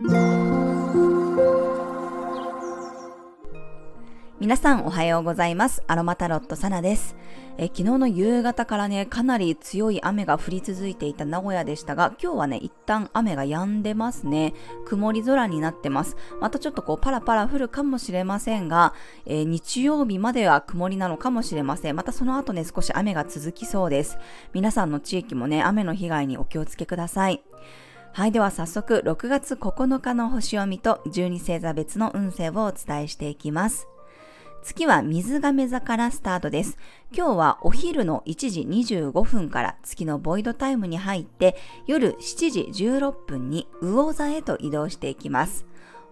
皆さんおはようございます。アロマタロットサナです。え昨日の夕方からね、かなり強い雨が降り続いていた名古屋でしたが、今日はね、一旦雨が止んでますね。曇り空になってます。またちょっとこうパラパラ降るかもしれませんが、えー、日曜日までは曇りなのかもしれません。またその後ね、少し雨が続きそうです。皆さんの地域もね、雨の被害にお気をつけください。はい。では早速、6月9日の星読みと12星座別の運勢をお伝えしていきます。月は水亀座からスタートです。今日はお昼の1時25分から月のボイドタイムに入って夜7時16分に魚座へと移動していきます。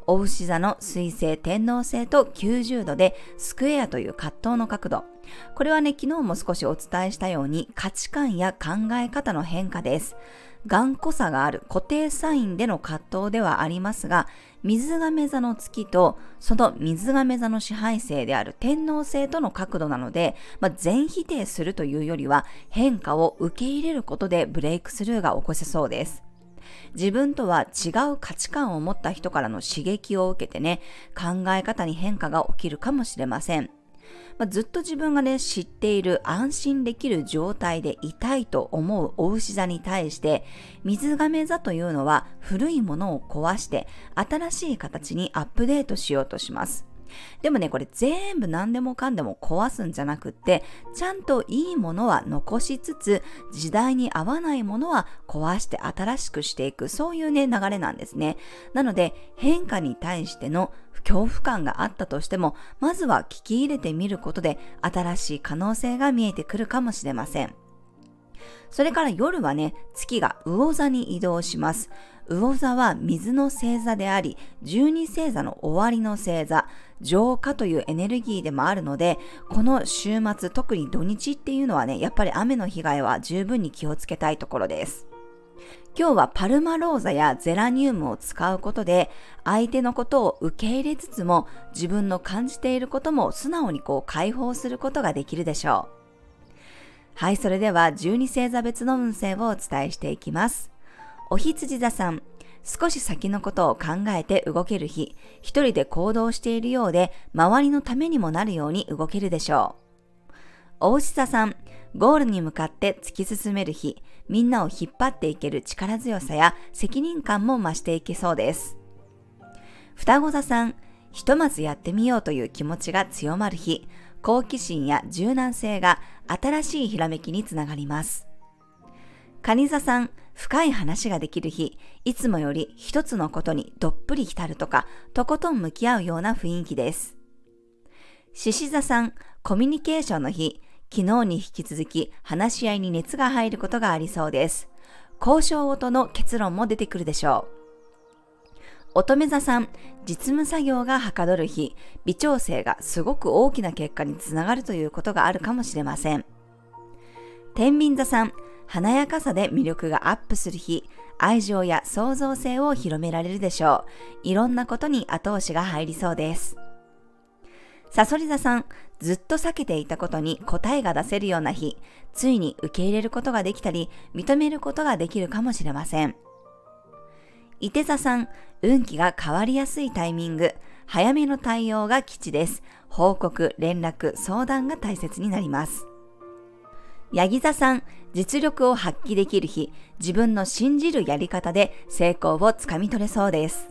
お牛座の水星天王星と90度でスクエアという葛藤の角度。これはね、昨日も少しお伝えしたように価値観や考え方の変化です。頑固さがある固定サインでの葛藤ではありますが、水亀座の月とその水亀座の支配性である天皇星との角度なので、まあ、全否定するというよりは変化を受け入れることでブレイクスルーが起こせそうです。自分とは違う価値観を持った人からの刺激を受けてね、考え方に変化が起きるかもしれません。まあ、ずっと自分がね、知っている安心できる状態でいたいと思うお牛座に対して、水亀座というのは古いものを壊して新しい形にアップデートしようとします。でもね、これ全部何でもかんでも壊すんじゃなくって、ちゃんといいものは残しつつ、時代に合わないものは壊して新しくしていく、そういうね、流れなんですね。なので、変化に対しての恐怖感があったとしても、まずは聞き入れてみることで、新しい可能性が見えてくるかもしれません。それから夜はね、月が魚座に移動します。魚座は水の星座であり、十二星座の終わりの星座、浄化というエネルギーでもあるので、この週末、特に土日っていうのはね、やっぱり雨の被害は十分に気をつけたいところです。今日はパルマローザやゼラニウムを使うことで、相手のことを受け入れつつも、自分の感じていることも素直にこう解放することができるでしょう。はい、それでは12星座別の運勢をお伝えしていきます。お羊座さん、少し先のことを考えて動ける日、一人で行動しているようで、周りのためにもなるように動けるでしょう。お牛座さん、ゴールに向かって突き進める日、みんなを引っ張っていける力強さや責任感も増していけそうです。双子座さん、ひとまずやってみようという気持ちが強まる日、好奇心や柔軟性が新しいひらめきにつながります。蟹座さん、深い話ができる日、いつもより一つのことにどっぷり浸るとか、とことん向き合うような雰囲気です。獅子座さん、コミュニケーションの日、昨日に引き続き話し合いに熱が入ることがありそうです。交渉音の結論も出てくるでしょう。乙女座さん、実務作業がはかどる日、微調整がすごく大きな結果につながるということがあるかもしれません。天秤座さん、華やかさで魅力がアップする日、愛情や創造性を広められるでしょう。いろんなことに後押しが入りそうです。サソリ座さん、ずっと避けていたことに答えが出せるような日、ついに受け入れることができたり、認めることができるかもしれません。伊手座さん、運気が変わりやすいタイミング、早めの対応が基地です。報告、連絡、相談が大切になります。ヤギ座さん、実力を発揮できる日、自分の信じるやり方で成功をつかみ取れそうです。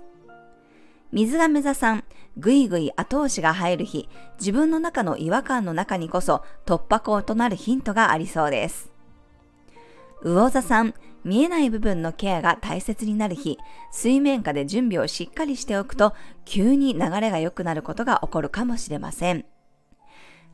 水亀座さん、ぐいぐい後押しが入る日、自分の中の違和感の中にこそ突破口となるヒントがありそうです。魚座さん、見えない部分のケアが大切になる日、水面下で準備をしっかりしておくと、急に流れが良くなることが起こるかもしれません。